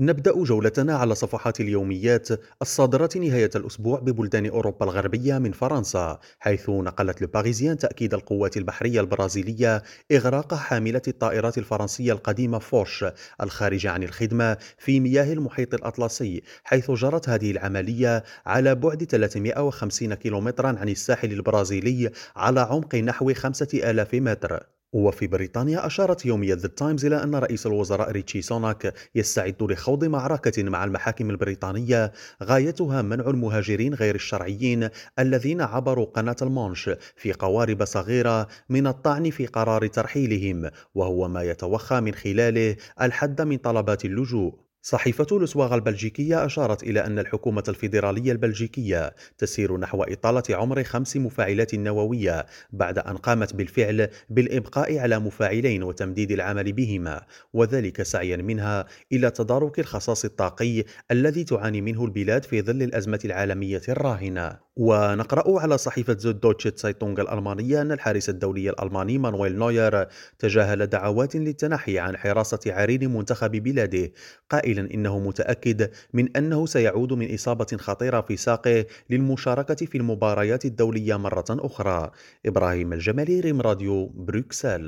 نبدأ جولتنا على صفحات اليوميات الصادرة نهاية الأسبوع ببلدان أوروبا الغربية من فرنسا حيث نقلت لباريزيان تأكيد القوات البحرية البرازيلية إغراق حاملة الطائرات الفرنسية القديمة فوش الخارجة عن الخدمة في مياه المحيط الأطلسي حيث جرت هذه العملية على بعد 350 كيلومترا عن الساحل البرازيلي على عمق نحو 5000 متر. وفي بريطانيا أشارت يومية ذا تايمز إلى أن رئيس الوزراء ريتشي سوناك يستعد لخوض معركة مع المحاكم البريطانية غايتها منع المهاجرين غير الشرعيين الذين عبروا قناة المانش في قوارب صغيرة من الطعن في قرار ترحيلهم وهو ما يتوخى من خلاله الحد من طلبات اللجوء. صحيفة لوسواغ البلجيكية أشارت إلى أن الحكومة الفيدرالية البلجيكية تسير نحو إطالة عمر خمس مفاعلات نووية بعد أن قامت بالفعل بالإبقاء على مفاعلين وتمديد العمل بهما وذلك سعيا منها إلى تدارك الخصاص الطاقي الذي تعاني منه البلاد في ظل الأزمة العالمية الراهنة. ونقرأ على صحيفة زود دويتشه تسايتونغ الألمانية أن الحارس الدولي الألماني مانويل نوير تجاهل دعوات للتنحي عن حراسة عرين منتخب بلاده قائلا إنه متأكد من أنه سيعود من إصابة خطيرة في ساقه للمشاركة في المباريات الدولية مرة أخرى. إبراهيم الجمالي ريم راديو بروكسل.